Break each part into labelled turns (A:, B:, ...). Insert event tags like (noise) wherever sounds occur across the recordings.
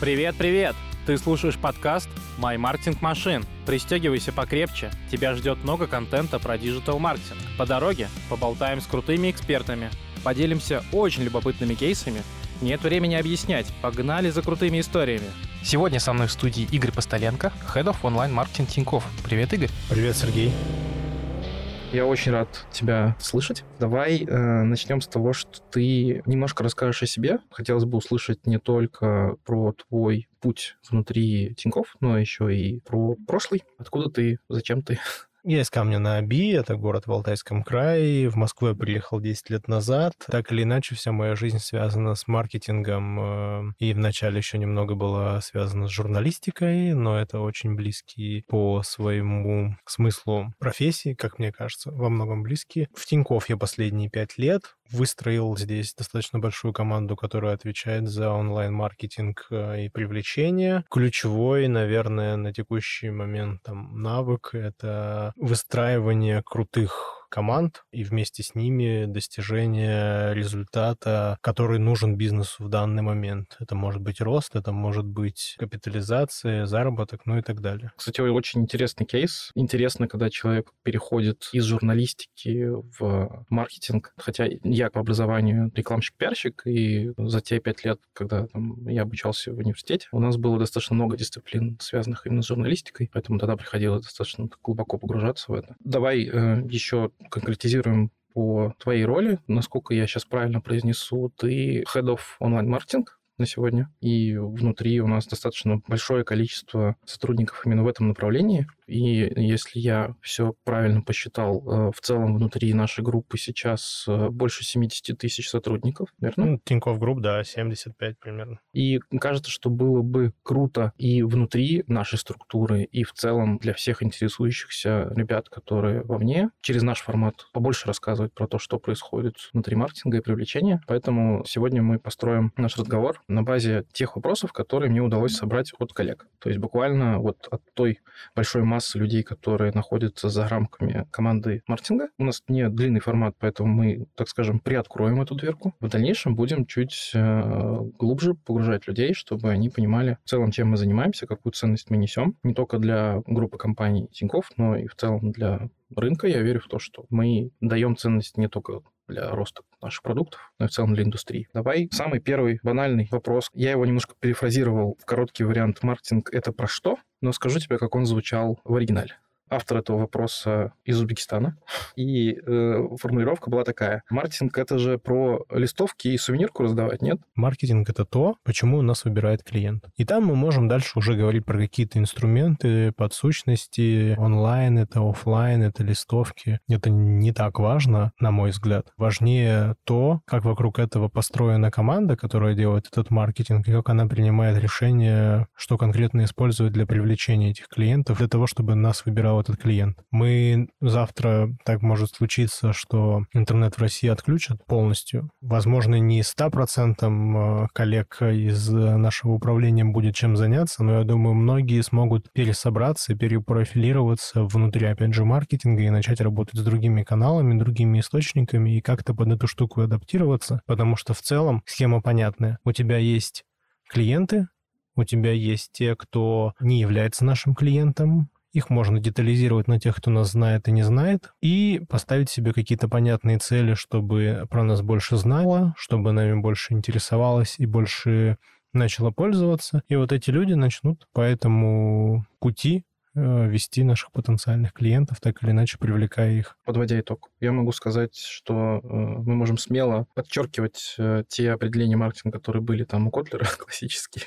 A: Привет, привет! Ты слушаешь подкаст «My Marketing Machine». Пристегивайся покрепче, тебя ждет много контента про диджитал-маркетинг. По дороге поболтаем с крутыми экспертами, поделимся очень любопытными кейсами. Нет времени объяснять, погнали за крутыми историями.
B: Сегодня со мной в студии Игорь Постоленко, Head of Online Marketing Тинькофф. Привет, Игорь.
C: Привет, Сергей.
D: Я очень рад тебя слышать. Давай э, начнем с того, что ты немножко расскажешь о себе. Хотелось бы услышать не только про твой путь внутри Тиньков, но еще и про прошлый. Откуда ты, зачем ты? (laughs)
C: Я из Камня на Оби, это город в Алтайском крае. В Москву я приехал 10 лет назад. Так или иначе, вся моя жизнь связана с маркетингом. э, И вначале еще немного была связана с журналистикой, но это очень близкие по своему смыслу профессии, как мне кажется, во многом близкие. В Тинькофф я последние пять лет выстроил здесь достаточно большую команду, которая отвечает за онлайн-маркетинг э, и привлечение. Ключевой, наверное, на текущий момент там навык — это выстраивание крутых команд и вместе с ними достижение результата, который нужен бизнесу в данный момент. Это может быть рост, это может быть капитализация, заработок, ну и так далее.
D: Кстати, очень интересный кейс. Интересно, когда человек переходит из журналистики в маркетинг. Хотя я по образованию рекламщик-пиарщик, и за те пять лет, когда там, я обучался в университете, у нас было достаточно много дисциплин, связанных именно с журналистикой, поэтому тогда приходилось достаточно глубоко погружаться в это. Давай э, еще конкретизируем по твоей роли. Насколько я сейчас правильно произнесу, ты Head of Online Marketing на сегодня, и внутри у нас достаточно большое количество сотрудников именно в этом направлении. И если я все правильно посчитал, э, в целом внутри нашей группы сейчас э, больше 70 тысяч сотрудников, верно?
C: Ну, Тинькофф Групп, да, 75 примерно.
D: И кажется, что было бы круто и внутри нашей структуры, и в целом для всех интересующихся ребят, которые вовне, через наш формат побольше рассказывать про то, что происходит внутри маркетинга и привлечения. Поэтому сегодня мы построим наш разговор на базе тех вопросов, которые мне удалось собрать от коллег. То есть буквально вот от той большой массы людей, которые находятся за рамками команды маркетинга. У нас не длинный формат, поэтому мы, так скажем, приоткроем эту дверку. В дальнейшем будем чуть э, глубже погружать людей, чтобы они понимали в целом, чем мы занимаемся, какую ценность мы несем. Не только для группы компаний Тинькофф, но и в целом для рынка. Я верю в то, что мы даем ценность не только для роста наших продуктов, но и в целом для индустрии. Давай самый первый банальный вопрос. Я его немножко перефразировал в короткий вариант. Маркетинг — это про что? Но скажу тебе, как он звучал в оригинале автор этого вопроса из Узбекистана. И э, формулировка была такая. Маркетинг — это же про листовки и сувенирку раздавать, нет?
C: Маркетинг — это то, почему нас выбирает клиент. И там мы можем дальше уже говорить про какие-то инструменты, подсущности, онлайн это, офлайн это, листовки. Это не так важно, на мой взгляд. Важнее то, как вокруг этого построена команда, которая делает этот маркетинг, и как она принимает решение, что конкретно использовать для привлечения этих клиентов, для того, чтобы нас этот клиент. Мы завтра, так может случиться, что интернет в России отключат полностью. Возможно, не 100% коллег из нашего управления будет чем заняться, но я думаю, многие смогут пересобраться, перепрофилироваться внутри, опять же, маркетинга и начать работать с другими каналами, другими источниками и как-то под эту штуку адаптироваться, потому что в целом схема понятная. У тебя есть клиенты, у тебя есть те, кто не является нашим клиентом, их можно детализировать на тех, кто нас знает и не знает, и поставить себе какие-то понятные цели, чтобы про нас больше знало, чтобы нами больше интересовалось и больше начало пользоваться. И вот эти люди начнут по этому пути вести наших потенциальных клиентов, так или иначе привлекая их.
D: Подводя итог, я могу сказать, что э, мы можем смело подчеркивать э, те определения маркетинга, которые были там у Котлера (laughs) классические,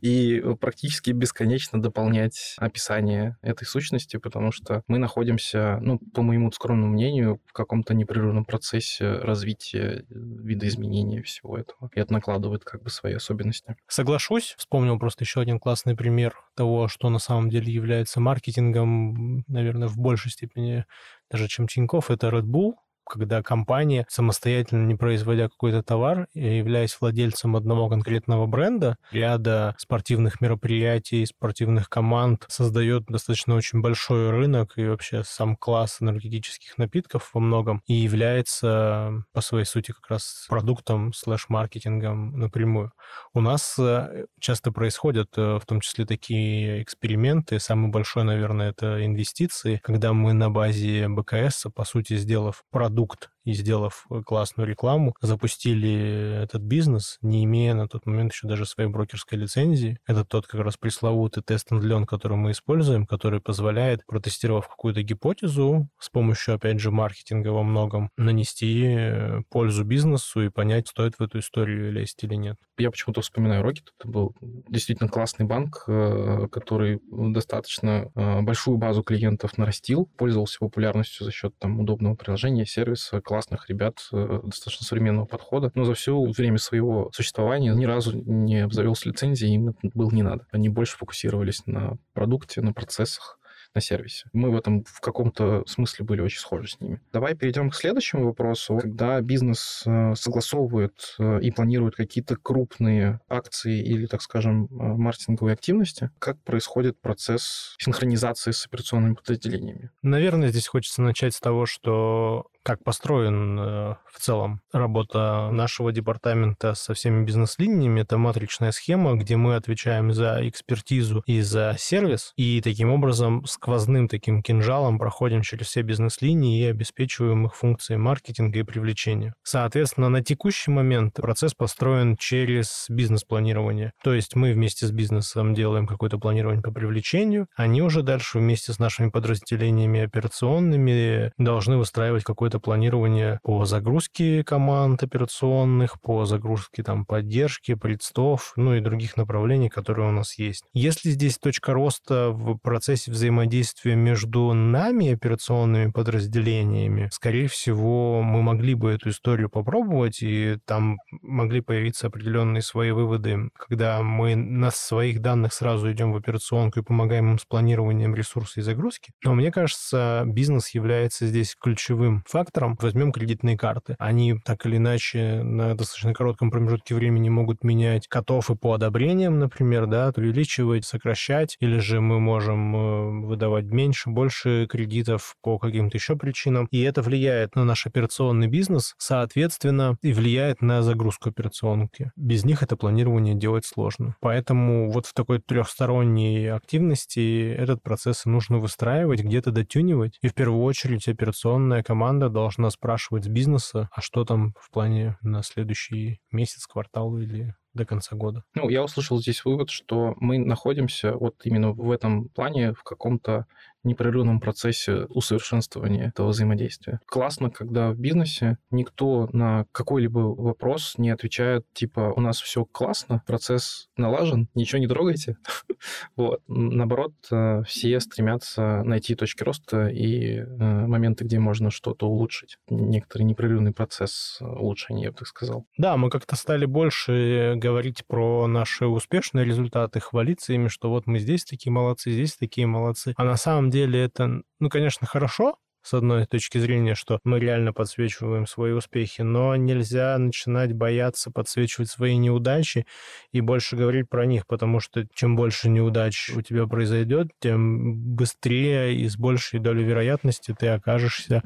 D: и практически бесконечно дополнять описание этой сущности, потому что мы находимся, ну, по моему скромному мнению, в каком-то непрерывном процессе развития, видоизменения всего этого. И это накладывает как бы свои особенности.
C: Соглашусь. Вспомнил просто еще один классный пример того, что на самом деле является маркетингом, наверное, в большей степени даже, чем Тинькофф, это Red Bull. Когда компания, самостоятельно не производя какой-то товар, являясь владельцем одного конкретного бренда, ряда спортивных мероприятий, спортивных команд, создает достаточно очень большой рынок и вообще сам класс энергетических напитков во многом и является по своей сути как раз продуктом слэш-маркетингом напрямую. У нас э, часто происходят э, в том числе такие эксперименты. Самый большой, наверное, это инвестиции, когда мы на базе БКС, по сути, сделав продукт продукт и сделав э, классную рекламу, запустили этот бизнес, не имея на тот момент еще даже своей брокерской лицензии. Это тот как раз пресловутый тест and который мы используем, который позволяет, протестировав какую-то гипотезу, с помощью, опять же, маркетинга во многом, нанести э, пользу бизнесу и понять, стоит в эту историю лезть или нет.
D: Я почему-то вспоминаю Rocket. Это был действительно классный банк, э, который достаточно большую базу клиентов нарастил, пользовался популярностью за счет там удобного приложения, сервиса, классных ребят, э, достаточно современного подхода, но за все время своего существования ни разу не обзавелся лицензией, им это было не надо. Они больше фокусировались на продукте, на процессах, на сервисе. Мы в этом в каком-то смысле были очень схожи с ними. Давай перейдем к следующему вопросу. Когда бизнес э, согласовывает э, и планирует какие-то крупные акции или, так скажем, маркетинговые активности, как происходит процесс синхронизации с операционными подразделениями?
C: Наверное, здесь хочется начать с того, что как построен э, в целом работа нашего департамента со всеми бизнес-линиями. Это матричная схема, где мы отвечаем за экспертизу и за сервис, и таким образом сквозным таким кинжалом проходим через все бизнес-линии и обеспечиваем их функции маркетинга и привлечения. Соответственно, на текущий момент процесс построен через бизнес-планирование. То есть мы вместе с бизнесом делаем какое-то планирование по привлечению, они уже дальше вместе с нашими подразделениями операционными должны выстраивать какой-то это планирование по загрузке команд операционных, по загрузке там поддержки, предстов, ну и других направлений, которые у нас есть. Если здесь точка роста в процессе взаимодействия между нами, операционными подразделениями, скорее всего, мы могли бы эту историю попробовать, и там могли появиться определенные свои выводы, когда мы на своих данных сразу идем в операционку и помогаем им с планированием ресурсов и загрузки. Но мне кажется, бизнес является здесь ключевым фактором, фактором. Возьмем кредитные карты. Они так или иначе на достаточно коротком промежутке времени могут менять котов и по одобрениям, например, да, увеличивать, сокращать, или же мы можем э, выдавать меньше, больше кредитов по каким-то еще причинам. И это влияет на наш операционный бизнес, соответственно, и влияет на загрузку операционки. Без них это планирование делать сложно. Поэтому вот в такой трехсторонней активности этот процесс нужно выстраивать, где-то дотюнивать. И в первую очередь операционная команда должна спрашивать с бизнеса, а что там в плане на следующий месяц, квартал или до конца года.
D: Ну, я услышал здесь вывод, что мы находимся вот именно в этом плане в каком-то непрерывном процессе усовершенствования этого взаимодействия. Классно, когда в бизнесе никто на какой-либо вопрос не отвечает, типа, у нас все классно, процесс налажен, ничего не трогайте. (laughs) вот. Наоборот, э, все стремятся найти точки роста и э, моменты, где можно что-то улучшить. Некоторый непрерывный процесс улучшения, я бы так сказал.
C: Да, мы как-то стали больше говорить про наши успешные результаты, хвалиться ими, что вот мы здесь такие молодцы, здесь такие молодцы. А на самом деле это, ну, конечно, хорошо, с одной точки зрения, что мы реально подсвечиваем свои успехи, но нельзя начинать бояться подсвечивать свои неудачи и больше говорить про них, потому что чем больше неудач у тебя произойдет, тем быстрее и с большей долей вероятности ты окажешься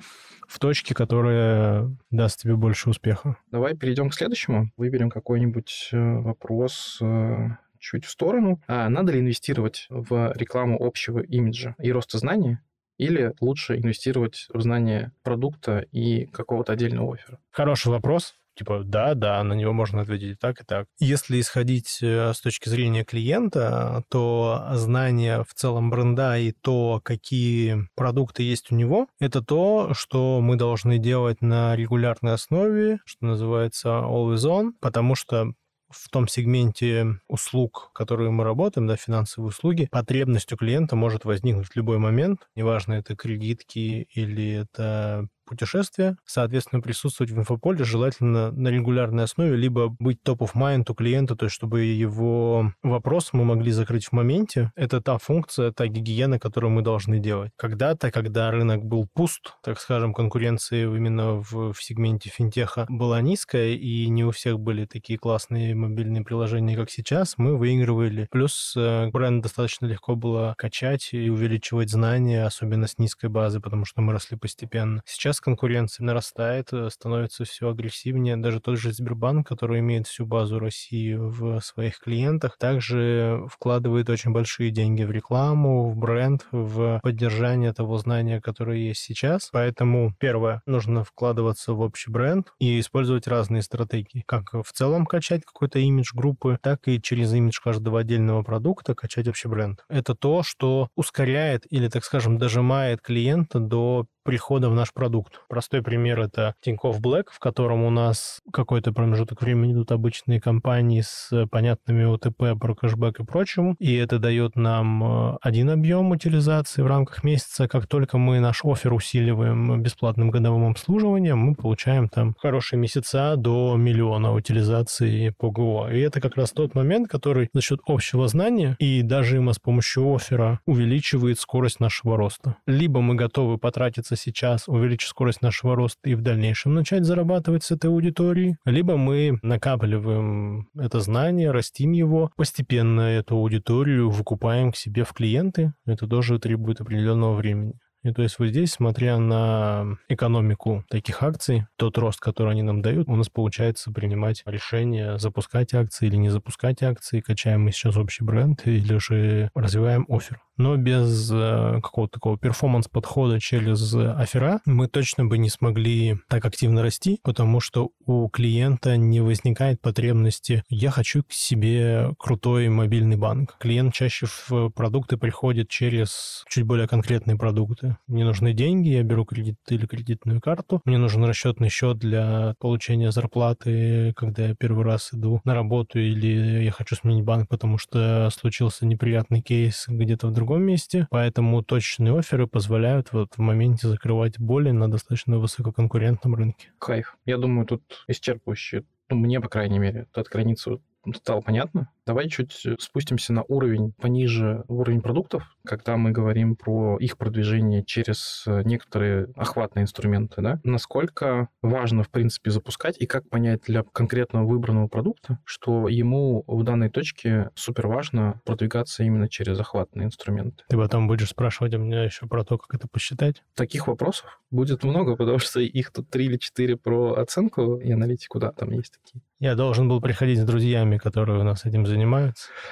C: в точке, которая даст тебе больше успеха.
D: Давай перейдем к следующему. Выберем какой-нибудь э, вопрос э, чуть в сторону. А надо ли инвестировать в рекламу общего имиджа и роста знаний? Или лучше инвестировать в знание продукта и какого-то отдельного оффера?
C: Хороший вопрос. Типа, да, да, на него можно ответить и так, и так. Если исходить э, с точки зрения клиента, то знание в целом бренда и то, какие продукты есть у него, это то, что мы должны делать на регулярной основе, что называется always on, потому что в том сегменте услуг, которые мы работаем, да, финансовые услуги, потребность у клиента может возникнуть в любой момент, неважно, это кредитки или это путешествия, соответственно, присутствовать в инфополе желательно на регулярной основе, либо быть топ of mind у клиента, то есть чтобы его вопрос мы могли закрыть в моменте. Это та функция, та гигиена, которую мы должны делать. Когда-то, когда рынок был пуст, так скажем, конкуренции именно в, в сегменте финтеха была низкая, и не у всех были такие классные мобильные приложения, как сейчас, мы выигрывали. Плюс э, бренд достаточно легко было качать и увеличивать знания, особенно с низкой базы, потому что мы росли постепенно. Сейчас конкуренция нарастает, э, становится все агрессивнее. Даже тот же Сбербанк, который имеет всю базу России в своих клиентах, также вкладывает очень большие деньги в рекламу, в бренд, в поддержание того знания, которое есть сейчас. Поэтому, первое, нужно вкладываться в общий бренд и использовать разные стратегии. Как в целом качать какой-то имидж группы, так и через имидж каждого отдельного продукта качать общий бренд. Это то, что ускоряет или, так скажем, дожимает клиента до прихода в наш продукт. Простой пример — это Тинькофф Black, в котором у нас какой-то промежуток времени идут обычные компании с понятными ОТП про кэшбэк и прочему, и это дает нам э, один объем утилизации в рамках месяца. Как только мы наш офер усиливаем бесплатным годовым обслуживанием, мы получаем там хорошие месяца до миллиона утилизации по ГО. И это как раз тот момент, который за счет общего знания и дожима с помощью оффера увеличивает скорость нашего роста. Либо мы готовы потратиться сейчас, увеличить скорость нашего роста и в дальнейшем начать зарабатывать с этой аудиторией, либо мы накапливаем это знание, растим его, постепенно эту аудиторию выкупаем к себе в клиенты. Это тоже требует определенного времени. И то есть вот здесь, смотря на экономику таких акций, тот рост, который они нам дают, у нас получается принимать решение, запускать акции или не запускать акции, качаем мы сейчас общий бренд или же развиваем офер но без э, какого-то такого перформанс-подхода через афера мы точно бы не смогли так активно расти, потому что у клиента не возникает потребности «я хочу к себе крутой мобильный банк». Клиент чаще в продукты приходит через чуть более конкретные продукты. Мне нужны деньги, я беру кредит или кредитную карту, мне нужен расчетный счет для получения зарплаты, когда я первый раз иду на работу или я хочу сменить банк, потому что случился неприятный кейс где-то в другом другом месте, поэтому точечные оферы позволяют вот в моменте закрывать боли на достаточно высококонкурентном рынке.
D: Кайф. Я думаю, тут исчерпывающе ну, мне, по крайней мере, от границу стало понятно. Давай чуть спустимся на уровень пониже, уровень продуктов, когда мы говорим про их продвижение через э, некоторые охватные инструменты. Да? Насколько важно, в принципе, запускать и как понять для конкретного выбранного продукта, что ему в данной точке супер важно продвигаться именно через охватные инструменты.
C: Ты потом будешь спрашивать у меня еще про то, как это посчитать?
D: Таких вопросов будет много, потому что их тут три или четыре про оценку и аналитику, да, там есть такие.
C: Я должен был приходить с друзьями, которые у нас этим занимаются.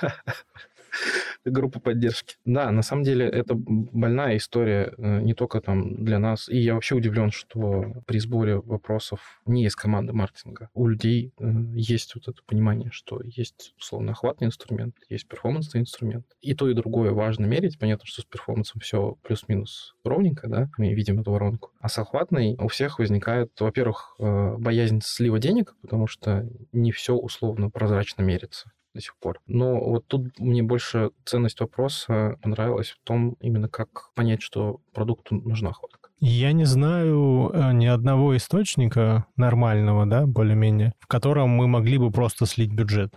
C: (laughs)
D: группа поддержки. Да, на самом деле это больная история э, не только там для нас. И я вообще удивлен, что при сборе вопросов не из команды маркетинга. У людей э, есть вот это понимание, что есть условно охватный инструмент, есть перформансный инструмент. И то, и другое важно мерить. Понятно, что с перформансом все плюс-минус ровненько, да, мы видим эту воронку. А с охватной у всех возникает, во-первых, э, боязнь слива денег, потому что не все условно прозрачно мерится до сих пор. Но вот тут мне больше ценность вопроса понравилась в том, именно как понять, что продукту нужна охватка.
C: Я не знаю э, ни одного источника нормального, да, более-менее, в котором мы могли бы просто слить бюджет.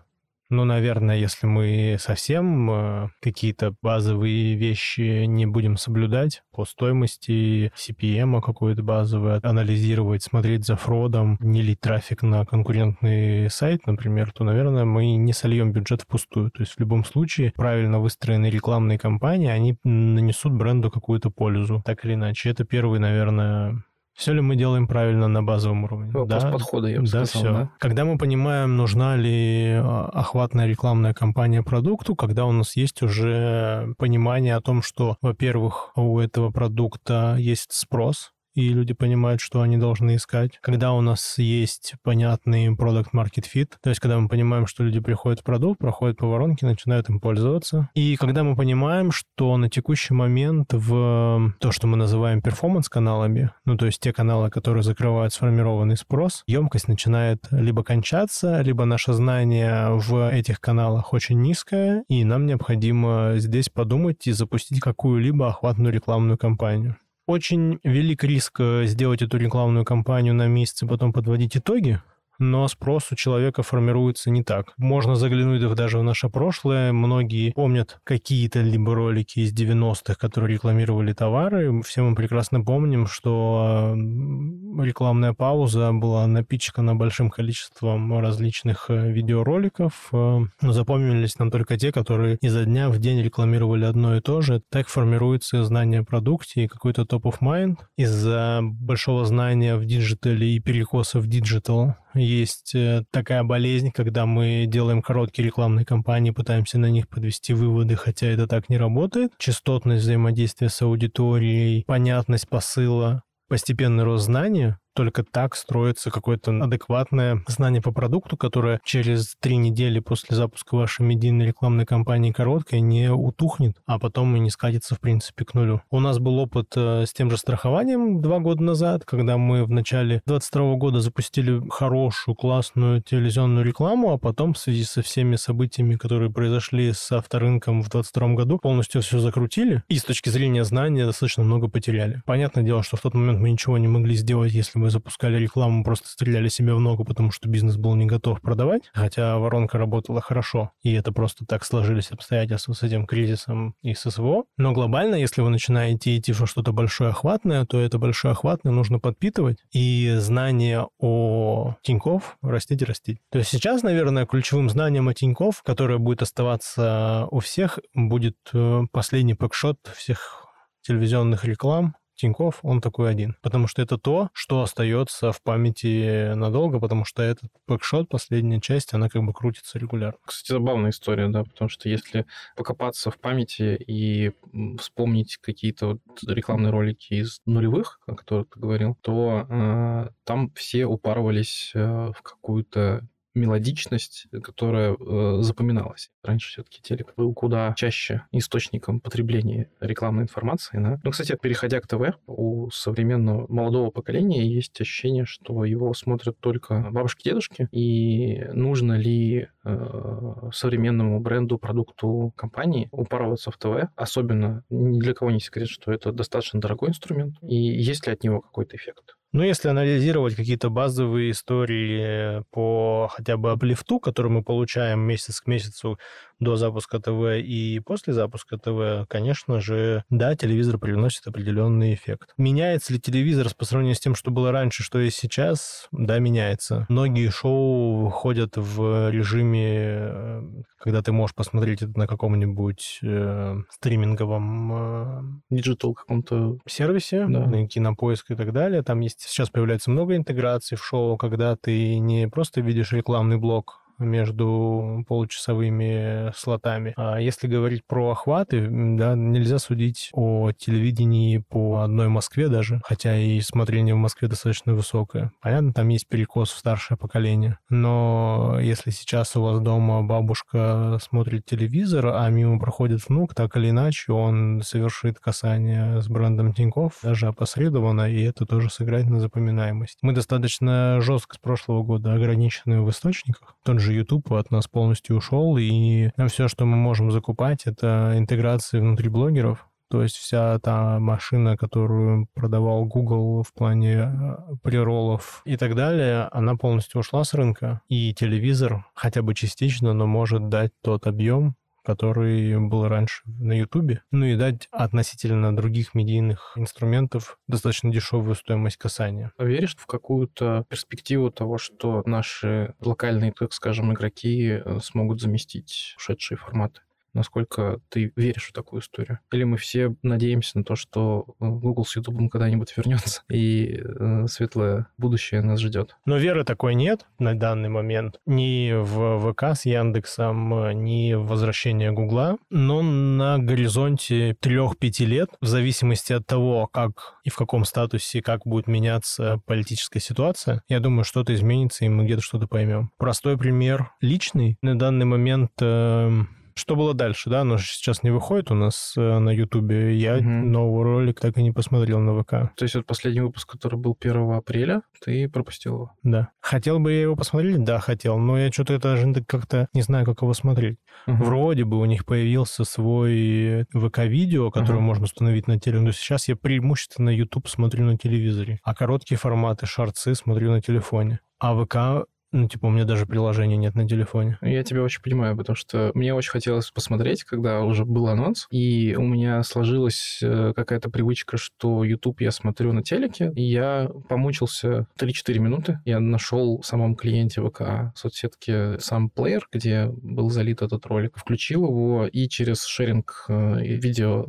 C: Ну, наверное, если мы совсем э, какие-то базовые вещи не будем соблюдать по стоимости CPM какой-то базовый, анализировать, смотреть за фродом, не лить трафик на конкурентный сайт, например, то, наверное, мы не сольем бюджет впустую. То есть в любом случае правильно выстроенные рекламные кампании, они нанесут бренду какую-то пользу, так или иначе. Это первый, наверное, все ли мы делаем правильно на базовом уровне?
D: Вопрос да, подхода, я бы
C: да,
D: сказал.
C: Все. Да? Когда мы понимаем, нужна ли а, охватная рекламная кампания продукту, когда у нас есть уже понимание о том, что, во-первых, у этого продукта есть спрос, и люди понимают, что они должны искать. Когда у нас есть понятный product market fit, то есть когда мы понимаем, что люди приходят в продукт, проходят по воронке, начинают им пользоваться. И когда мы понимаем, что на текущий момент в то, что мы называем перформанс-каналами, ну то есть те каналы, которые закрывают сформированный спрос, емкость начинает либо кончаться, либо наше знание в этих каналах очень низкое, и нам необходимо здесь подумать и запустить какую-либо охватную рекламную кампанию. Очень велик риск э, сделать эту рекламную кампанию на месяц и потом подводить итоги, но спрос у человека формируется не так. Можно заглянуть даже в наше прошлое. Многие помнят какие-то либо ролики из 90-х, которые рекламировали товары. Все мы прекрасно помним, что рекламная пауза была напичкана большим количеством различных э, видеороликов. Э, но запомнились нам только те, которые изо дня в день рекламировали одно и то же. Так формируется знание о продукте и какой-то top of mind. Из-за большого знания в диджитале и перекоса в диджитал есть э, такая болезнь, когда мы делаем короткие рекламные кампании, пытаемся на них подвести выводы, хотя это так не работает. Частотность взаимодействия с аудиторией, понятность посыла, постепенный рост знания, только так строится какое-то адекватное знание по продукту, которое через три недели после запуска вашей медийной рекламной кампании короткой не утухнет, а потом и не скатится, в принципе, к нулю. У нас был опыт э, с тем же страхованием два года назад, когда мы в начале 22 года запустили хорошую, классную телевизионную рекламу, а потом в связи со всеми событиями, которые произошли с авторынком в 22 году, полностью все закрутили и с точки зрения знания достаточно много потеряли. Понятное дело, что в тот момент мы ничего не могли сделать, если запускали рекламу, просто стреляли себе в ногу, потому что бизнес был не готов продавать, хотя воронка работала хорошо, и это просто так сложились обстоятельства с этим кризисом и с СВО. Но глобально, если вы начинаете идти в что-то большое охватное, то это большое охватное нужно подпитывать, и знание о Тиньков растить и растить. То есть сейчас, наверное, ключевым знанием о Тиньков, которое будет оставаться у всех, будет э, последний пэкшот всех телевизионных реклам Тиньков, он такой один. Потому что это то, что остается в памяти надолго, потому что этот бэкшот, последняя часть, она как бы крутится регулярно.
D: Кстати, забавная история, да, потому что если покопаться в памяти и вспомнить какие-то вот рекламные ролики из нулевых, о которых ты говорил, то э, там все упарывались э, в какую-то мелодичность, которая э, запоминалась. Раньше все-таки телек был куда чаще источником потребления рекламной информации. Да? Ну, кстати, переходя к ТВ, у современного молодого поколения есть ощущение, что его смотрят только бабушки-дедушки, и нужно ли э, современному бренду, продукту компании упарываться в ТВ, особенно ни для кого не секрет, что это достаточно дорогой инструмент, и есть ли от него какой-то эффект?
C: Ну, если анализировать какие-то базовые истории по хотя бы аплифту, который мы получаем месяц к месяцу до запуска ТВ и после запуска ТВ, конечно же, да, телевизор приносит определенный эффект. Меняется ли телевизор по сравнению с тем, что было раньше, что есть сейчас? Да, меняется. Многие шоу выходят в режиме, э, когда ты можешь посмотреть это на каком-нибудь э, стриминговом...
D: Э, Digital каком-то...
C: Сервисе, да. на кинопоиск и так далее. Там есть сейчас появляется много интеграций в шоу, когда ты не просто видишь рекламный блок, между получасовыми слотами. А если говорить про охваты, да, нельзя судить о телевидении по одной Москве даже, хотя и смотрение в Москве достаточно высокое. Понятно, там есть перекос в старшее поколение, но если сейчас у вас дома бабушка смотрит телевизор, а мимо проходит внук, так или иначе он совершит касание с брендом Тинькофф, даже опосредованно, и это тоже сыграет на запоминаемость. Мы достаточно жестко с прошлого года ограничены в источниках. Тот же же YouTube от нас полностью ушел, и все, что мы можем закупать, это интеграции внутри блогеров. То есть вся та машина, которую продавал Google в плане э, приролов и так далее, она полностью ушла с рынка. И телевизор хотя бы частично, но может дать тот объем, который был раньше на Ютубе. Ну и дать относительно других медийных инструментов достаточно дешевую стоимость касания.
D: Веришь в какую-то перспективу того, что наши локальные, так скажем, игроки э, смогут заместить ушедшие форматы? Насколько ты веришь в такую историю? Или мы все надеемся на то, что э, Google с YouTube когда-нибудь вернется, и э, светлое будущее нас ждет?
C: Но веры такой нет на данный момент. Ни в ВК с Яндексом, ни в возвращение Гугла. Но на горизонте 3-5 лет, в зависимости от того, как и в каком статусе, как будет меняться политическая ситуация, я думаю, что-то изменится, и мы где-то что-то поймем. Простой пример личный. На данный момент э, Что было дальше, да? Оно же сейчас не выходит у нас э, на Ютубе. Я
D: Мгм.
C: новый ролик так и не посмотрел на ВК.
D: То есть вот последний выпуск, который был 1 апреля, ты пропустил его.
C: Да. Хотел бы я его посмотреть? Да, хотел. Но я что-то это даже как-то не знаю, как его смотреть.
D: Мгм.
C: Вроде бы у них появился свой ВК-видео, которое
D: Ага.
C: можно установить на теле. Но сейчас я преимущественно YouTube смотрю на телевизоре, а короткие форматы, шорцы смотрю на телефоне. А ВК, ну, типа, у меня даже приложения нет на телефоне.
D: Я тебя очень понимаю, потому что мне очень хотелось посмотреть, когда уже был анонс, и у меня сложилась э, какая-то привычка, что YouTube я смотрю на телеке, и я помучился 3-4 минуты. Я нашел в самом клиенте ВК соцсетки сам плеер, где был залит этот ролик, включил его и через шеринг э, видео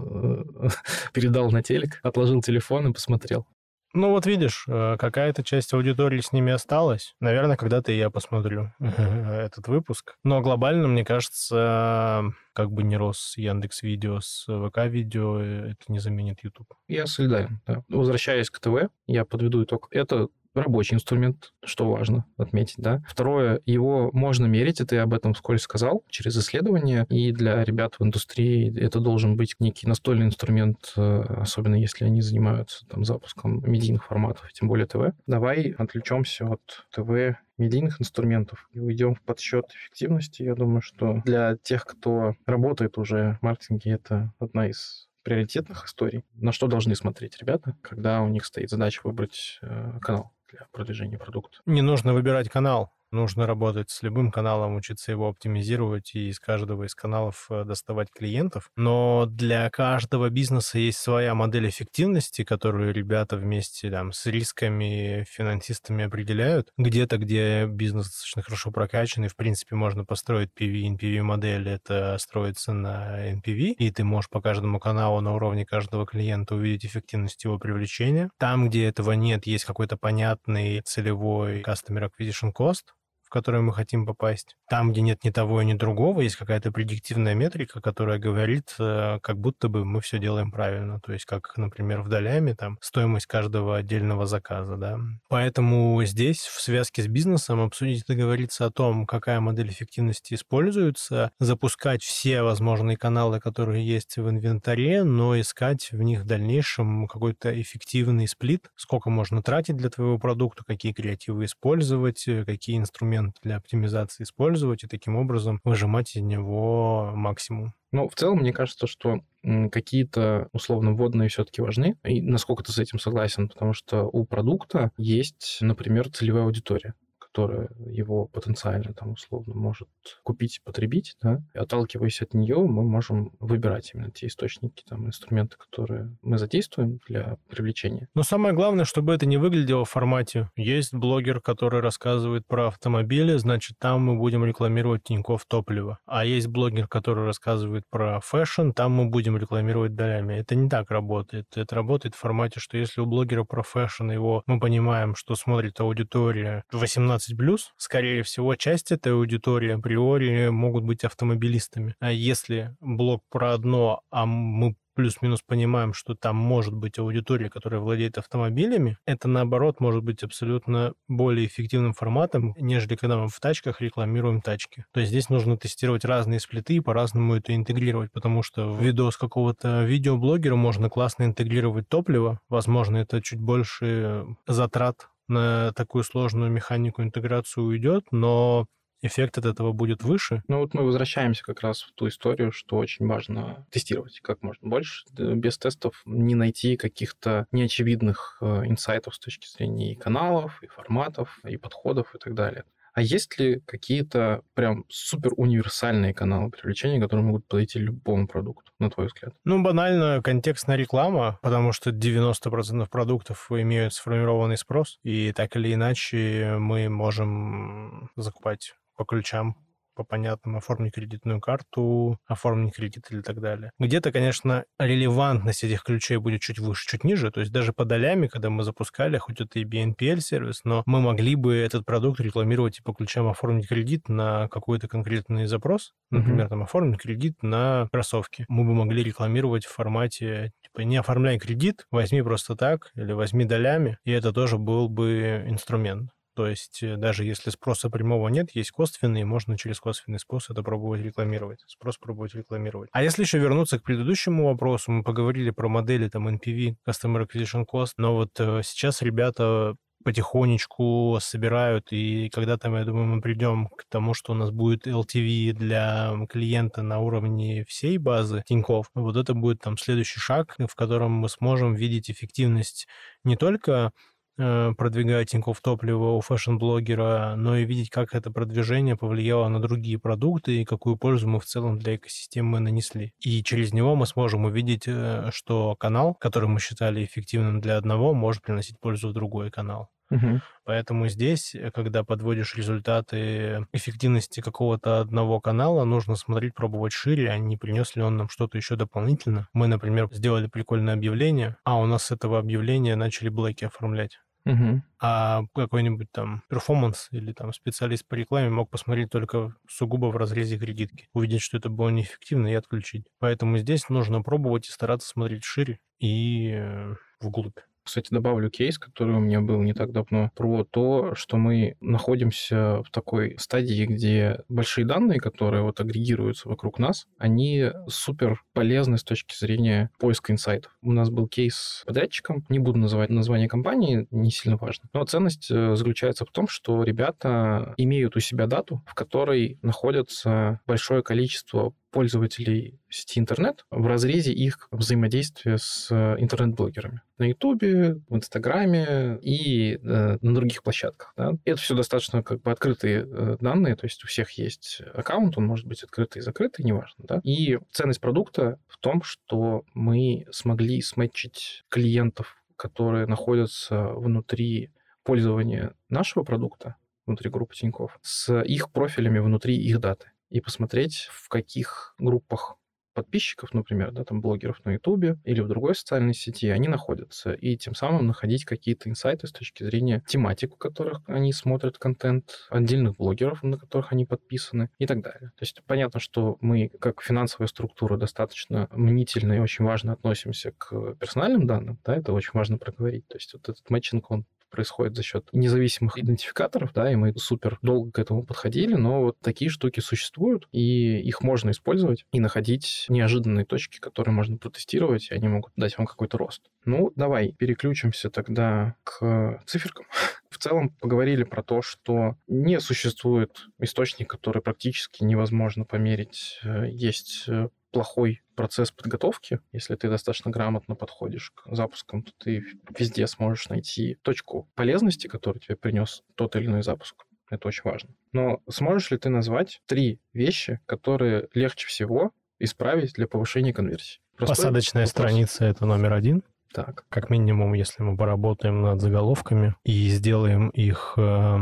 D: э, (laughs) передал на телек, отложил телефон и посмотрел.
C: Ну вот видишь, э, какая-то часть аудитории с ними осталась. Наверное, когда-то и я посмотрю этот выпуск. Но глобально, мне кажется, как бы не рос Яндекс Видео с ВК Видео, э, это не заменит YouTube.
D: Я солидарен, да. Возвращаясь к ТВ, я подведу итог. Это рабочий инструмент, что важно отметить, да. Второе, его можно мерить, и ты об этом вскользь сказал, через исследования, и для ребят в индустрии это должен быть некий настольный инструмент, э, особенно если они занимаются там запуском медийных форматов, тем более ТВ. Давай отвлечемся от ТВ медийных инструментов и уйдем в подсчет эффективности. Я думаю, что для тех, кто работает уже в маркетинге, это одна из приоритетных историй. На что должны смотреть ребята, когда у них стоит задача выбрать э, канал для продвижения продукта?
C: Не нужно выбирать канал. Нужно работать с любым каналом, учиться его оптимизировать и из каждого из каналов э, доставать клиентов. Но для каждого бизнеса есть своя модель эффективности, которую ребята вместе там, с рисками, финансистами определяют. Где-то, где бизнес достаточно хорошо прокачан, и в принципе можно построить PV, NPV модель, это строится на NPV, и ты можешь по каждому каналу на уровне каждого клиента увидеть эффективность его привлечения. Там, где этого нет, есть какой-то понятный целевой Customer Acquisition Cost, в который мы хотим попасть. Там, где нет ни того ни другого, есть какая-то предиктивная метрика, которая говорит, э, как будто бы мы все делаем правильно. То есть, как, например, в долями, там, стоимость каждого отдельного заказа, да. Поэтому здесь, в связке с бизнесом, обсудить и договориться о том, какая модель эффективности используется, запускать все возможные каналы, которые есть в инвентаре, но искать в них в дальнейшем какой-то эффективный сплит, сколько можно тратить для твоего продукта, какие креативы использовать, э, какие инструменты для оптимизации использовать и таким образом выжимать из него максимум.
D: Ну, в целом, мне кажется, что какие-то условно вводные все-таки важны. И насколько ты с этим согласен? Потому что у продукта есть, например, целевая аудитория которая его потенциально там условно может купить потребить, да, и отталкиваясь от нее, мы можем выбирать именно те источники, там, инструменты, которые мы задействуем для привлечения.
C: Но самое главное, чтобы это не выглядело в формате. Есть блогер, который рассказывает про автомобили, значит, там мы будем рекламировать Тинькофф топливо. А есть блогер, который рассказывает про фэшн, там мы будем рекламировать долями. Это не так работает. Это работает в формате, что если у блогера про фэшн его мы понимаем, что смотрит аудитория 18 плюс, скорее всего, часть этой аудитории априори могут быть автомобилистами. А если блог про одно, а мы плюс-минус понимаем, что там может быть аудитория, которая владеет автомобилями, это, наоборот, может быть абсолютно более эффективным форматом, нежели когда мы в тачках рекламируем тачки. То есть здесь нужно тестировать разные сплиты и по-разному это интегрировать, потому что в видос какого-то видеоблогера можно классно интегрировать топливо. Возможно, это чуть больше затрат на такую сложную механику интеграцию уйдет, но эффект от этого будет выше.
D: Ну вот мы возвращаемся как раз в ту историю, что очень важно тестировать как можно больше. Без тестов не найти каких-то неочевидных э, инсайтов с точки зрения и каналов, и форматов, и подходов и так далее. А есть ли какие-то прям супер универсальные каналы привлечения, которые могут подойти любому продукту, на твой взгляд?
C: Ну, банально, контекстная реклама, потому что 90% продуктов имеют сформированный спрос, и так или иначе мы можем закупать по ключам по понятным, оформить кредитную карту, оформить кредит или так далее. Где-то, конечно, релевантность этих ключей будет чуть выше, чуть ниже, то есть даже по долями, когда мы запускали, хоть это и BNPL-сервис, но мы могли бы этот продукт рекламировать и по ключам оформить кредит на какой-то конкретный запрос, например, там оформить кредит на кроссовки. Мы бы могли рекламировать в формате, типа, не оформляй кредит, возьми просто так, или возьми долями, и это тоже был бы инструмент. То есть э, даже если спроса прямого нет, есть косвенный, можно через косвенный способ это пробовать рекламировать. Спрос пробовать рекламировать. А если еще вернуться к предыдущему вопросу, мы поговорили про модели там NPV, Customer Acquisition Cost, но вот э, сейчас ребята потихонечку собирают, и когда-то, я думаю, мы придем к тому, что у нас будет LTV для клиента на уровне всей базы Тинькофф. Вот это будет там следующий шаг, в котором мы сможем видеть эффективность не только э, продвигать Тинькофф топливо у фэшн-блогера, но и видеть, как это продвижение повлияло на другие продукты и какую пользу мы в целом для экосистемы нанесли. И через него мы сможем увидеть, э, что канал, который мы считали эффективным для одного, может приносить пользу в другой канал.
D: Мгм.
C: Поэтому здесь, э, когда подводишь результаты эффективности какого-то одного канала, нужно смотреть, пробовать шире, а не принес ли он нам что-то еще дополнительно. Мы, например, сделали прикольное объявление, а у нас с этого объявления начали Black и оформлять.
D: Мгм.
C: А какой-нибудь там перформанс или там специалист по рекламе мог посмотреть только сугубо в разрезе кредитки, увидеть, что это было неэффективно и отключить. Поэтому здесь нужно пробовать и стараться смотреть шире и э, вглубь.
D: Кстати, добавлю кейс, который у меня был не так давно, про то, что мы находимся в такой стадии, где большие данные, которые вот агрегируются вокруг нас, они супер полезны с точки зрения поиска инсайтов. У нас был кейс с подрядчиком, не буду называть название компании, не сильно важно. Но ценность э, заключается в том, что ребята имеют у себя дату, в которой находится большое количество пользователей сети интернет в разрезе их взаимодействия с э, интернет-блогерами. На Ютубе, в Инстаграме и э, на других площадках. Да? Это все достаточно как бы открытые э, данные, то есть у всех есть аккаунт, он может быть открытый и закрытый, неважно. Да? И ценность продукта в том, что мы смогли сметчить клиентов, которые находятся внутри пользования нашего продукта, внутри группы Тинькофф, с их профилями внутри их даты и посмотреть, в каких группах подписчиков, например, да, там блогеров на Ютубе или в другой социальной сети, они находятся, и тем самым находить какие-то инсайты с точки зрения тематик, у которых они смотрят контент, отдельных блогеров, на которых они подписаны и так далее. То есть понятно, что мы, как финансовая структура, достаточно мнительно и очень важно относимся к персональным данным, да, это очень важно проговорить. То есть вот этот матчинг, он происходит за счет независимых идентификаторов, да, и мы супер долго к этому подходили, но вот такие штуки существуют, и их можно использовать и находить неожиданные точки, которые можно протестировать, и они могут дать вам какой-то рост. Ну, давай переключимся тогда к циферкам. (laughs) В целом поговорили про то, что не существует источник, который практически невозможно померить. Э, Есть э, плохой процесс подготовки, если ты достаточно грамотно подходишь к запускам, то ты везде сможешь найти точку полезности, которую тебе принес тот или иной запуск. Это очень важно. Но сможешь ли ты назвать три вещи, которые легче всего исправить для повышения конверсии? Простой
C: Посадочная
D: вопрос.
C: страница — это номер один.
D: Так.
C: Как минимум, если мы поработаем над заголовками и сделаем их э,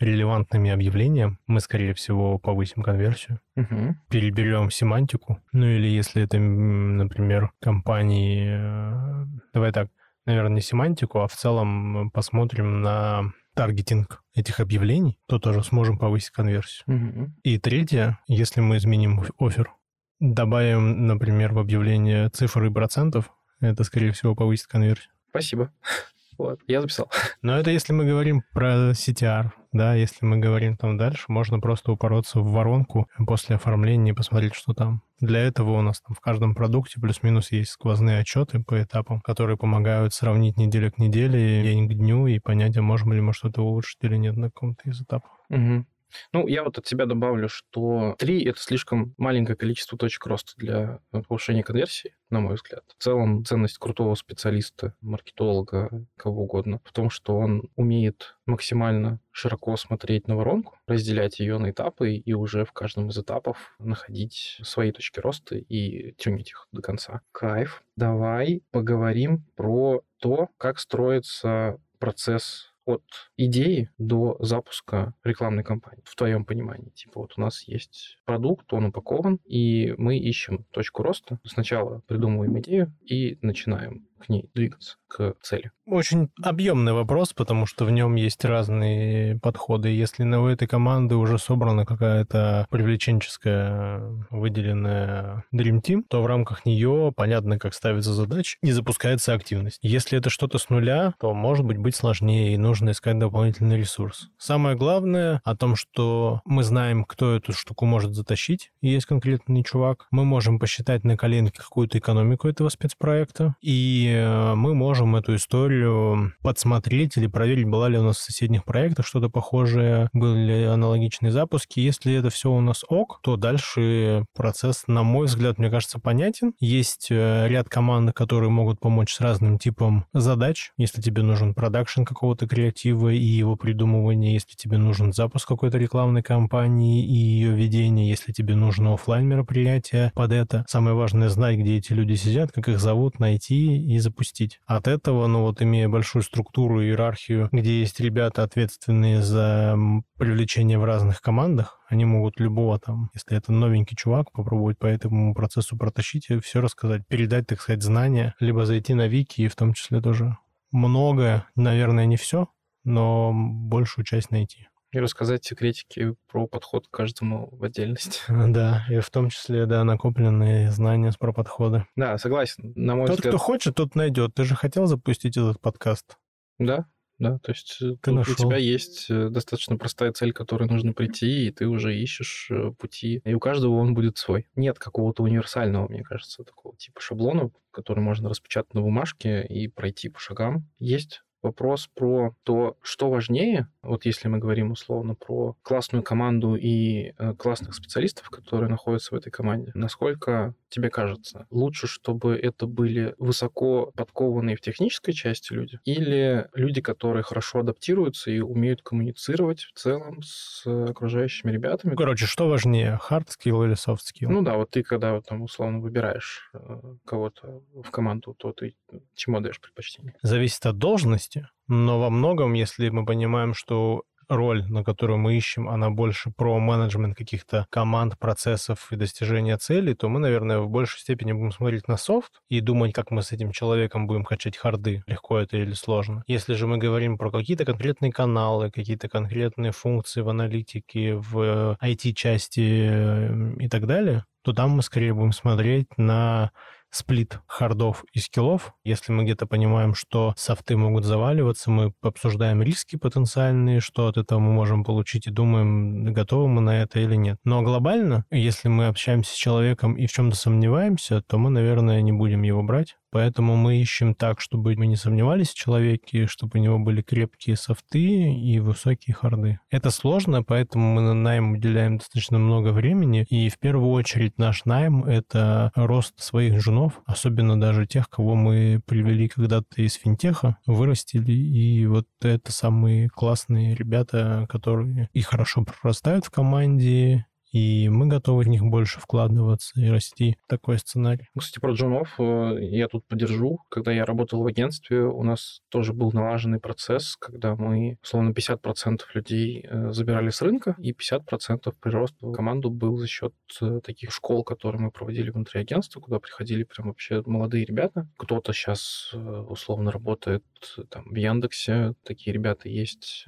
C: релевантными объявлением, мы, скорее всего, повысим конверсию.
D: Мгм.
C: Переберем семантику. Ну или если это, например, компании... э, Давай так, наверное, не семантику, а в целом посмотрим на таргетинг этих объявлений, то тоже сможем повысить конверсию.
D: Мгм.
C: И третье, если мы изменим оф- оффер, добавим, например, в объявление цифры и процентов, это, скорее всего, повысит конверсию.
D: Спасибо. (laughs) Вот, я записал.
C: Но это если мы говорим про CTR, да, если мы говорим там дальше, можно просто упороться в воронку после оформления и посмотреть, что там. Для этого у нас там в каждом продукте плюс-минус есть сквозные отчеты по этапам, которые помогают сравнить неделю к неделе, день к дню и понять, а можем ли мы что-то улучшить или нет на каком-то из этапов.
D: Мгм. Ну, я вот от себя добавлю, что три это слишком маленькое количество точек роста для э, повышения конверсии, на мой взгляд. В целом, ценность крутого специалиста, маркетолога, кого угодно, в том, что он умеет максимально широко смотреть на воронку, разделять ее на этапы и уже в каждом из этапов находить свои точки роста и тюнить их до конца. Кайф. Давай поговорим про то, как строится процесс от идеи до запуска рекламной кампании, в твоем понимании. Типа вот у нас есть продукт, он упакован, и мы ищем точку роста. Сначала придумываем идею и начинаем к ней двигаться, к цели.
C: Очень объемный вопрос, потому что в нем есть разные подходы. Если на у этой команды уже собрана какая-то привлеченческая выделенная Dream Team, то в рамках нее понятно, как ставится задача и запускается активность. Если это что-то с нуля, то может быть быть сложнее и нужно искать дополнительный ресурс. Самое главное о том, что мы знаем, кто эту штуку может затащить, есть конкретный чувак. Мы можем посчитать на коленке какую-то экономику этого спецпроекта, и э, мы можем эту историю подсмотреть или проверить, была ли у нас в соседних проектах что-то похожее, были аналогичные запуски. Если это все у нас ок, то дальше процесс, на мой взгляд, мне кажется, понятен. Есть э, ряд команд, которые могут помочь с разным типом задач. Если тебе нужен продакшн какого-то креатива и его придумывание, если тебе нужен запуск какой-то рекламной кампании и ее ведение, если тебе нужно офлайн мероприятие под это. Самое важное знать, где эти люди сидят, как их зовут, найти и запустить. От этого, ну вот имея большую структуру, иерархию, где есть ребята, ответственные за привлечение в разных командах, они могут любого там, если это новенький чувак, попробовать по этому процессу протащить и все рассказать, передать, так сказать, знания, либо зайти на вики и в том числе тоже многое, наверное, не все, но большую часть найти.
D: И рассказать секретики про подход к каждому в отдельности. (laughs)
C: Да, и в том числе, да, накопленные знания про подходы.
D: Да, согласен. На мой
C: Тот,
D: взгляд...
C: кто хочет, тот найдет. Ты же хотел запустить этот подкаст?
D: Да, да, то есть э,
C: Ты нашел.
D: у тебя есть э, достаточно простая цель, к которой нужно прийти, и ты уже ищешь э, пути, и у каждого он будет свой. Нет какого-то универсального, мне кажется, такого типа шаблона, который можно распечатать на бумажке и пройти по шагам. Есть вопрос про то, что важнее, вот если мы говорим условно про классную команду и э, классных специалистов, которые находятся в этой команде, насколько тебе кажется, лучше, чтобы это были высоко подкованные в технической части люди, или люди, которые хорошо адаптируются и умеют коммуницировать в целом с окружающими ребятами?
C: Короче, что важнее, hard skill или soft skill?
D: Ну да, вот ты когда вот там условно выбираешь э, кого-то в команду, то ты чему отдаешь предпочтение?
C: Зависит от должности, но во многом, если мы понимаем, что роль, на которую мы ищем, она больше про менеджмент каких-то команд, процессов и достижения целей, то мы, наверное, в большей степени будем смотреть на софт и думать, как мы с этим человеком будем качать харды, легко это или сложно. Если же мы говорим про какие-то конкретные каналы, какие-то конкретные функции в аналитике, в IT-части и так далее, то там мы скорее будем смотреть на сплит хардов и скиллов. Если мы где-то понимаем, что софты могут заваливаться, мы обсуждаем риски потенциальные, что от этого мы можем получить, и думаем, готовы мы на это или нет. Но глобально, если мы общаемся с человеком и в чем-то сомневаемся, то мы, наверное, не будем его брать. Поэтому мы ищем так, чтобы мы не сомневались в человеке, чтобы у него были крепкие софты и высокие харды. Это сложно, поэтому мы на найм уделяем достаточно много времени. И в первую очередь наш найм — это рост своих женов, особенно даже тех, кого мы привели когда-то из финтеха, вырастили. И вот это самые классные ребята, которые и хорошо прорастают в команде, и мы готовы в них больше вкладываться и расти. Такой сценарий.
D: Кстати, про джунов э, я тут поддержу. Когда я работал в агентстве, у нас тоже был налаженный процесс, когда мы, условно, 50% людей э, забирали с рынка, и 50% прирост в команду был за счет э, таких школ, которые мы проводили внутри агентства, куда приходили прям вообще молодые ребята. Кто-то сейчас, условно, работает там в Яндексе, такие ребята есть.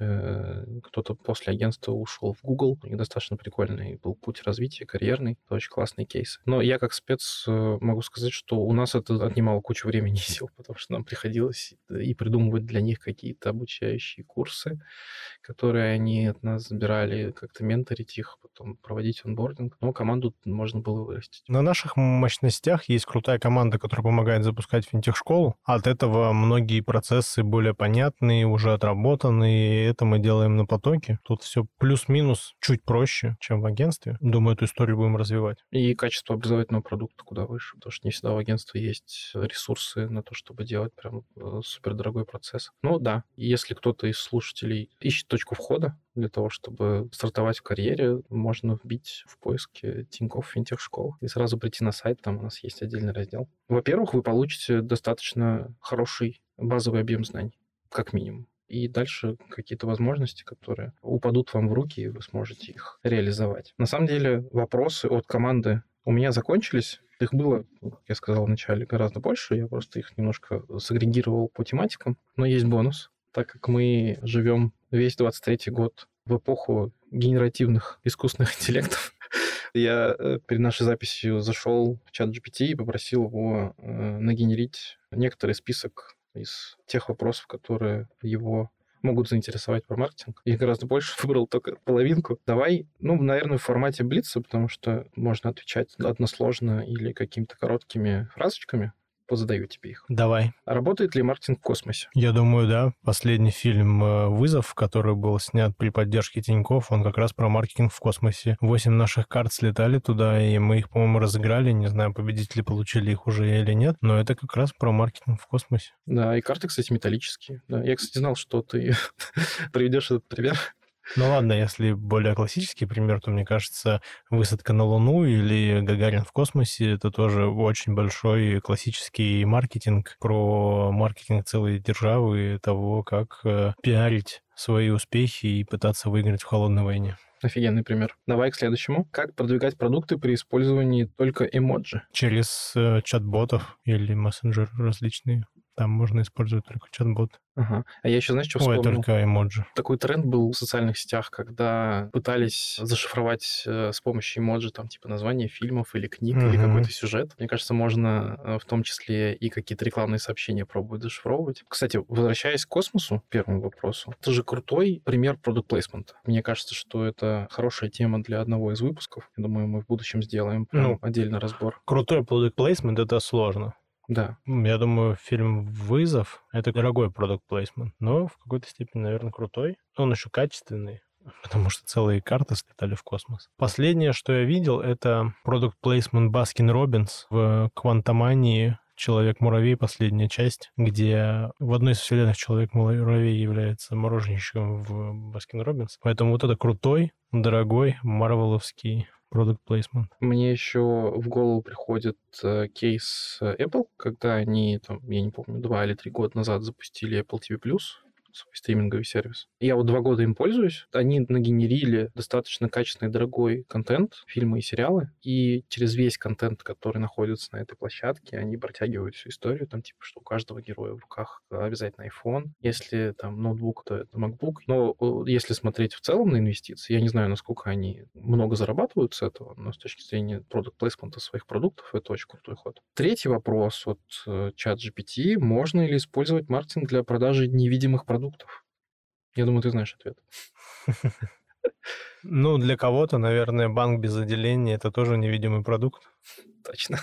D: Кто-то после агентства ушел в Google. У них достаточно прикольный был путь развития карьерный. Это очень классные кейсы. Но я как спец могу сказать, что у нас это отнимало кучу времени и сил, (laughs) потому что нам приходилось и придумывать для них какие-то обучающие курсы, которые они от нас забирали, как-то менторить их, потом проводить онбординг. Но команду можно было вырастить.
C: На наших мощностях есть крутая команда, которая помогает запускать финтех-школу. От этого многие процессы более понятные, уже отработанные, и это мы делаем на потоке. Тут все плюс-минус чуть проще, чем в агентстве. Думаю, эту историю будем развивать.
D: И качество образовательного продукта куда выше, потому что не всегда в агентстве есть ресурсы на то, чтобы делать прям супер дорогой процесс. Ну да, если кто-то из слушателей ищет точку входа для того, чтобы стартовать в карьере, можно вбить в поиске Тинькофф финтех школ и сразу прийти на сайт, там у нас есть отдельный раздел. Во-первых, вы получите достаточно хороший базовый объем знаний, как минимум и дальше какие-то возможности, которые упадут вам в руки, и вы сможете их реализовать. На самом деле вопросы от команды У меня закончились. Их было, как я сказал вначале, гораздо больше. Я просто их немножко сагрегировал по тематикам. Но есть бонус. Так как мы живем весь 23 год в эпоху генеративных искусственных (laughs) интеллектов, я э, перед нашей записью зашел в чат GPT и попросил его э, нагенерить некоторый список из тех вопросов, которые его могут заинтересовать про маркетинг. Их гораздо больше, (laughs) выбрал только половинку. Давай, ну, наверное, в формате блица, потому что можно отвечать односложно или какими-то короткими фразочками позадаю тебе их.
C: Давай.
D: А работает ли маркетинг в космосе?
C: Я думаю, да. Последний фильм э, «Вызов», который был снят при поддержке Тиньков, он как раз про маркетинг в космосе. Восемь наших карт слетали туда, и мы их, по-моему, разыграли. Не знаю, победители получили их уже или нет, но это как раз про маркетинг в космосе.
D: Да, и карты, кстати, металлические. Да. Я, кстати, знал, что ты (laughs) приведешь этот пример.
C: Ну ладно, если более классический пример, то, мне кажется, высадка на Луну или Гагарин в космосе — это тоже очень большой классический маркетинг про маркетинг целой державы, того, как э, пиарить свои успехи и пытаться выиграть в холодной войне.
D: Офигенный пример. Давай к следующему. Как продвигать продукты при использовании только эмоджи?
C: Через э, чат-ботов или мессенджеры различные. Там можно использовать только чат-бот.
D: Ага. А я еще, знаешь, что
C: Ой,
D: вспомнил?
C: только эмоджи.
D: Такой тренд был в социальных сетях, когда пытались зашифровать э, с помощью эмоджи там типа название фильмов или книг или
C: Мгм.
D: какой-то сюжет. Мне кажется, можно э, в том числе и какие-то рекламные сообщения пробовать зашифровывать. Кстати, возвращаясь к космосу, первому вопросу, это же крутой пример продукт плейсмента. Мне кажется, что это хорошая тема для одного из выпусков. Я думаю, мы в будущем сделаем
C: Ну.
D: отдельный разбор.
C: Крутой placement — это сложно.
D: Да.
C: Я думаю, фильм «Вызов» — это дорогой product placement, но в какой-то степени, наверное, крутой. Он еще качественный, (laughs) потому что целые карты слетали в космос. Последнее, что я видел, это product placement Baskin Robbins в «Квантомании», Человек-муравей, последняя часть, где в одной из вселенных Человек-муравей является мороженщиком в Baskin Robbins. Поэтому вот это крутой, дорогой, марвеловский продукт плейсмент.
D: Мне еще в голову приходит э, кейс э, Apple, когда они, там, я не помню, два или три года назад запустили Apple TV+, свой стриминговый сервис. Я вот два года им пользуюсь. Они нагенерили достаточно качественный, дорогой контент, фильмы и сериалы, и через весь контент, который находится на этой площадке, они протягивают всю историю, там типа, что у каждого героя в руках обязательно iPhone. Если там ноутбук, то это MacBook. Но э, если смотреть в целом на инвестиции, я не знаю, насколько они много зарабатывают с этого, но с точки зрения продукт плейсмента своих продуктов, это очень крутой ход. Третий вопрос от э, чат GPT. Можно ли использовать маркетинг для продажи невидимых продуктов? Я думаю, ты знаешь ответ. (laughs)
C: Ну, для кого-то, наверное, банк без отделения — это тоже невидимый продукт.
D: Точно.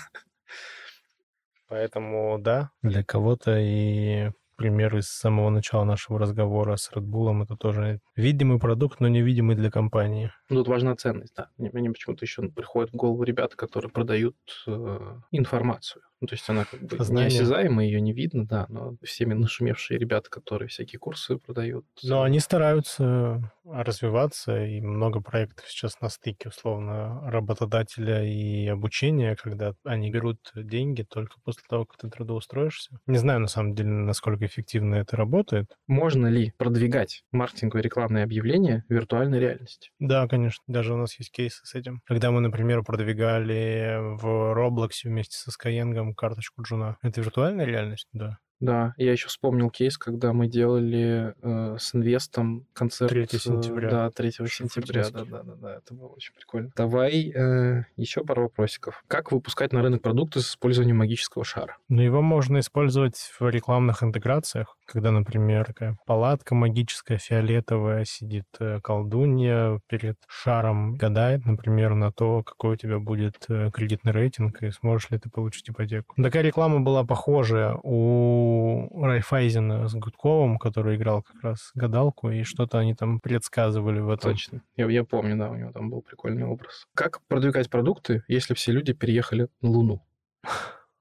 C: Поэтому да, для кого-то и пример из самого начала нашего разговора с Red Bull это тоже видимый продукт, но невидимый для компании.
D: Ну, Тут важна ценность, да. Мне, почему-то еще приходит в голову ребята, которые продают э, информацию. Ну, то есть она как бы
C: Знания.
D: неосязаемая, ее не видно, да, но всеми нашумевшие ребята, которые всякие курсы продают.
C: Но они стараются развиваться, и много проектов сейчас на стыке, условно, работодателя и обучения, когда они берут деньги только после того, как ты трудоустроишься. Не знаю, на самом деле, насколько эффективно это работает.
D: Можно ли продвигать маркетинговые рекламные объявления в виртуальной реальности?
C: Да, конечно, даже у нас есть кейсы с этим. Когда мы, например, продвигали в Roblox вместе со Skyeng карточку Джуна. Это виртуальная реальность? Да.
D: Да, я еще вспомнил кейс, когда мы делали э, с инвестом концерт.
C: 3
D: э,
C: сентября.
D: Да, 3 сентября. Да, да, да, да, это было очень прикольно. Давай э, еще пару вопросиков. Как выпускать на рынок продукты с использованием магического шара?
C: Но его можно использовать в рекламных интеграциях, когда, например, такая палатка магическая, фиолетовая, сидит э, колдунья перед шаром, гадает, например, на то, какой у тебя будет э, кредитный рейтинг и сможешь ли ты получить ипотеку. Такая реклама была похожая у Райфайзена с Гудковым, который играл как раз гадалку, и что-то они там предсказывали в этом.
D: Точно. Я, я помню, да, у него там был прикольный образ. Как продвигать продукты, если все люди переехали на Луну?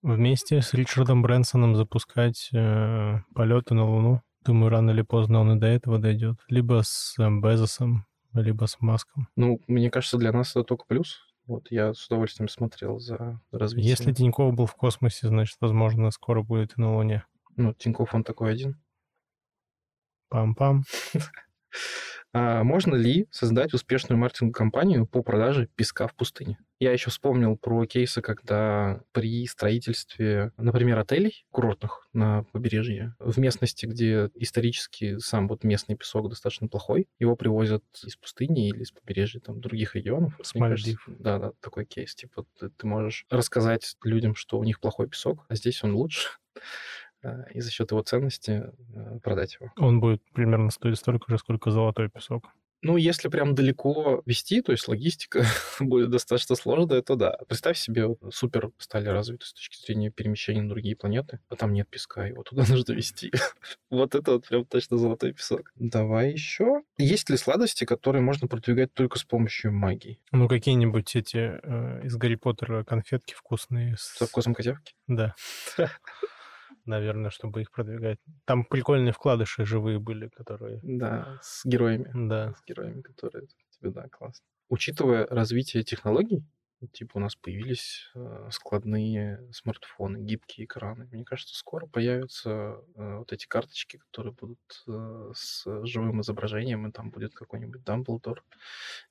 C: Вместе с Ричардом Брэнсоном запускать э, полеты на Луну. Думаю, рано или поздно он и до этого дойдет. Либо с э, Безосом, либо с Маском.
D: Ну, мне кажется, для нас это только плюс. Вот я с удовольствием смотрел за развитием.
C: Если Тиньков был в космосе, значит, возможно, скоро будет и на Луне.
D: Ну, Тинькофф, он такой один.
C: Пам-пам. (laughs)
D: А можно ли создать успешную маркетинг-компанию по продаже песка в пустыне? Я еще вспомнил про кейсы, когда при строительстве, например, отелей курортных на побережье, в местности, где исторически сам вот местный песок достаточно плохой, его привозят из пустыни или из побережья там других регионов.
C: С Мальдив.
D: Да, да, такой кейс. Типа ты, ты можешь рассказать людям, что у них плохой песок, а здесь он лучше (laughs) и за счет его ценности э, продать его.
C: Он будет примерно стоить столько же, сколько золотой песок.
D: Ну, если прям далеко вести, то есть логистика (laughs) будет достаточно сложная, то да. Представь себе, вот, супер стали развиты с точки зрения перемещения на другие планеты, а там нет песка, его туда (laughs) нужно везти. (laughs) вот это вот прям точно золотой песок. Давай еще. Есть ли сладости, которые можно продвигать только с помощью магии?
C: Ну, какие-нибудь эти э, из Гарри Поттера конфетки вкусные.
D: Со вкусом козявки?
C: Да. Наверное, чтобы их продвигать. Там прикольные вкладыши живые были, которые...
D: Да, с героями.
C: Да.
D: С героями, которые тебе, да, классно. Учитывая развитие технологий, типа у нас появились э, складные смартфоны, гибкие экраны. Мне кажется, скоро появятся э, вот эти карточки, которые будут э, с живым изображением, и там будет какой-нибудь Дамблдор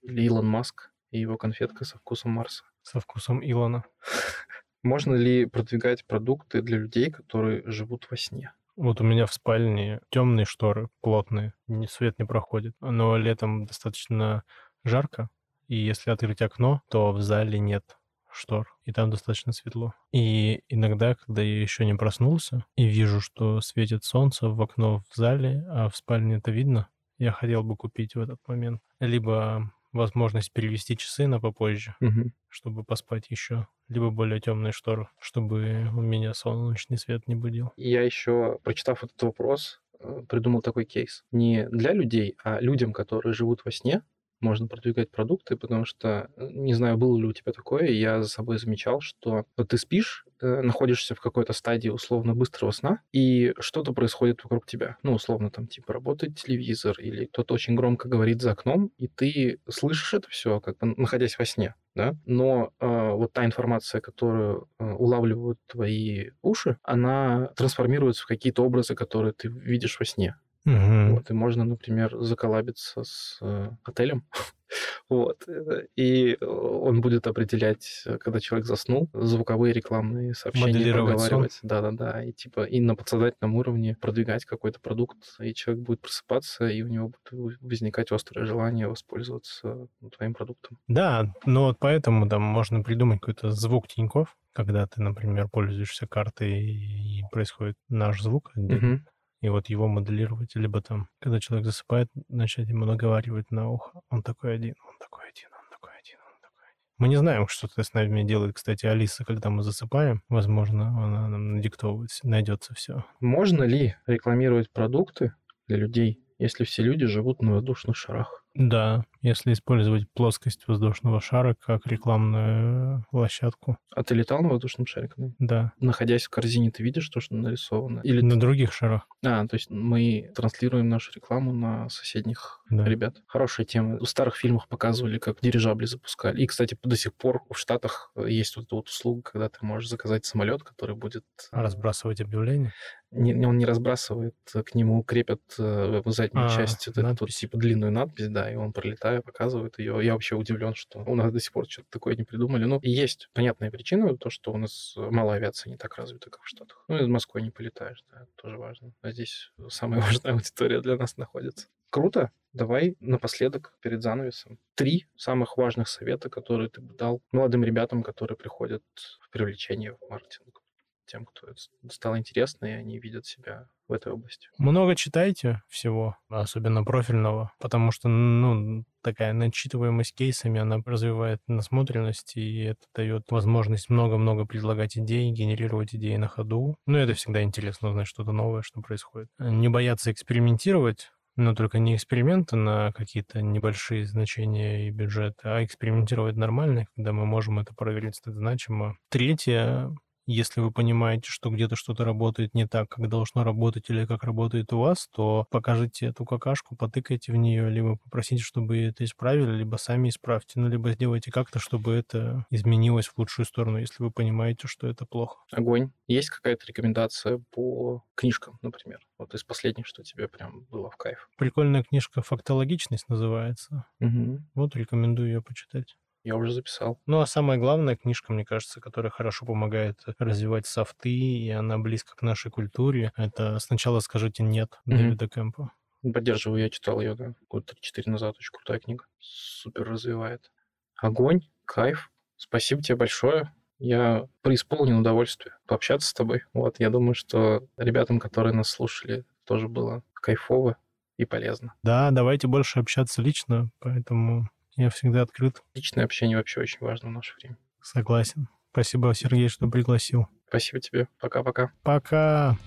D: или Илон Маск и его конфетка со вкусом Марса.
C: Со вкусом Илона. (laughs)
D: Можно ли продвигать продукты для людей, которые живут во сне?
C: Вот у меня в спальне темные шторы, плотные, свет не проходит. Но летом достаточно жарко, и если открыть окно, то в зале нет штор, и там достаточно светло. И иногда, когда я еще не проснулся и вижу, что светит солнце в окно в зале, а в спальне это видно, я хотел бы купить в этот момент либо возможность перевести часы на попозже,
D: угу.
C: чтобы поспать еще, либо более темные шторы, чтобы у меня солнечный свет не будил.
D: Я еще, прочитав этот вопрос, э, придумал такой кейс. Не для людей, а людям, которые живут во сне, можно продвигать продукты, потому что, э, не знаю, было ли у тебя такое, я за собой замечал, что ты спишь, э, находишься в какой-то стадии условно быстрого сна, и что-то происходит вокруг тебя. Ну, условно, там, типа, работает телевизор, или кто-то очень громко говорит за окном, и ты слышишь это все, как бы находясь во сне, да, но э, вот та информация, которую э, улавливают твои уши, она трансформируется в какие-то образы, которые ты видишь во сне.
C: Угу.
D: Вот, и можно, например, заколабиться с э, отелем. (laughs) вот. Э, и он будет определять, э, когда человек заснул, звуковые рекламные сообщения
C: Моделировать.
D: Да-да-да. И типа и на подсознательном уровне продвигать какой-то продукт, и человек будет просыпаться, и у него будет возникать острое желание воспользоваться ну, твоим продуктом.
C: Да, но вот поэтому там можно придумать какой-то звук Тиньков, когда ты, например, пользуешься картой и происходит наш звук отдельно. И вот его моделировать, либо там, когда человек засыпает, начать ему наговаривать на ухо. Он такой один, он такой один, он такой один, он такой один. Мы не знаем, что с нами делает, кстати, Алиса, когда мы засыпаем. Возможно, она нам надиктовывает, найдется все.
D: Можно ли рекламировать продукты для людей, если все люди живут на воздушных шарах?
C: Да, если использовать плоскость воздушного шара как рекламную площадку.
D: А ты летал на воздушном шаре? когда-нибудь?
C: Да,
D: Находясь в корзине, ты видишь то, что нарисовано? Или
C: на других шарах.
D: А, то есть мы транслируем нашу рекламу на соседних
C: Да.
D: ребят. Хорошая тема. В старых фильмах показывали, как дирижабли запускали. И, кстати, до сих пор в Штатах есть вот эта вот услуга, когда ты можешь заказать самолет, который будет... э,
C: Разбрасывать объявления.
D: Не, он не разбрасывает, э, к нему крепят э, в заднюю
C: А,
D: часть вот эту вот, типа длинную надпись, да, и он пролетая показывает ее. Я вообще удивлен, что у нас до сих пор что-то такое не придумали. Ну, есть понятная причина, то, что у нас мало авиации не так развита, как в Штатах. Ну, из Москвы не полетаешь, да, тоже важно. А здесь самая (laughs) важная аудитория для нас находится. Круто. Давай напоследок, перед занавесом, три самых важных совета, которые ты бы дал молодым ребятам, которые приходят в привлечение в маркетинг тем, кто это стало интересно, и они видят себя в этой области.
C: Много читайте всего, особенно профильного, потому что, ну, такая начитываемость кейсами, она развивает насмотренность, и это дает возможность много-много предлагать идей, генерировать идеи на ходу. Ну, это всегда интересно узнать что-то новое, что происходит. Не бояться экспериментировать, но только не эксперименты на какие-то небольшие значения и бюджеты, а экспериментировать нормально, когда мы можем это проверить значимо. Третье, Если вы понимаете, что где-то что-то работает не так, как должно работать или как работает у вас, то покажите эту какашку, потыкайте в нее, либо попросите, чтобы это исправили, либо сами исправьте, ну, либо сделайте как-то, чтобы это изменилось в лучшую сторону, если вы понимаете, что это плохо.
D: Огонь. Есть какая-то рекомендация по книжкам, например? Вот из последних, что тебе прям было в кайф.
C: Прикольная книжка «Фактологичность» называется.
D: Угу.
C: Вот рекомендую ее почитать.
D: Я уже записал.
C: Ну, а самая главная книжка, мне кажется, которая хорошо помогает развивать софты, и она близко к нашей культуре, это «Сначала скажите нет». Дэвида Кэмпа.
D: Поддерживаю, я читал ее, да, года 3-4 назад. Очень крутая книга. Супер развивает. Огонь, кайф. Спасибо тебе большое. Я преисполнен удовольствия пообщаться с тобой. Вот, я думаю, что ребятам, которые нас слушали, тоже было кайфово и полезно.
C: Да, давайте больше общаться лично, поэтому я всегда открыт,
D: Личное общение вообще очень важно в наше время.
C: согласен. Спасибо, Сергей, что пригласил.
D: Спасибо тебе. Пока-пока.
C: Пока.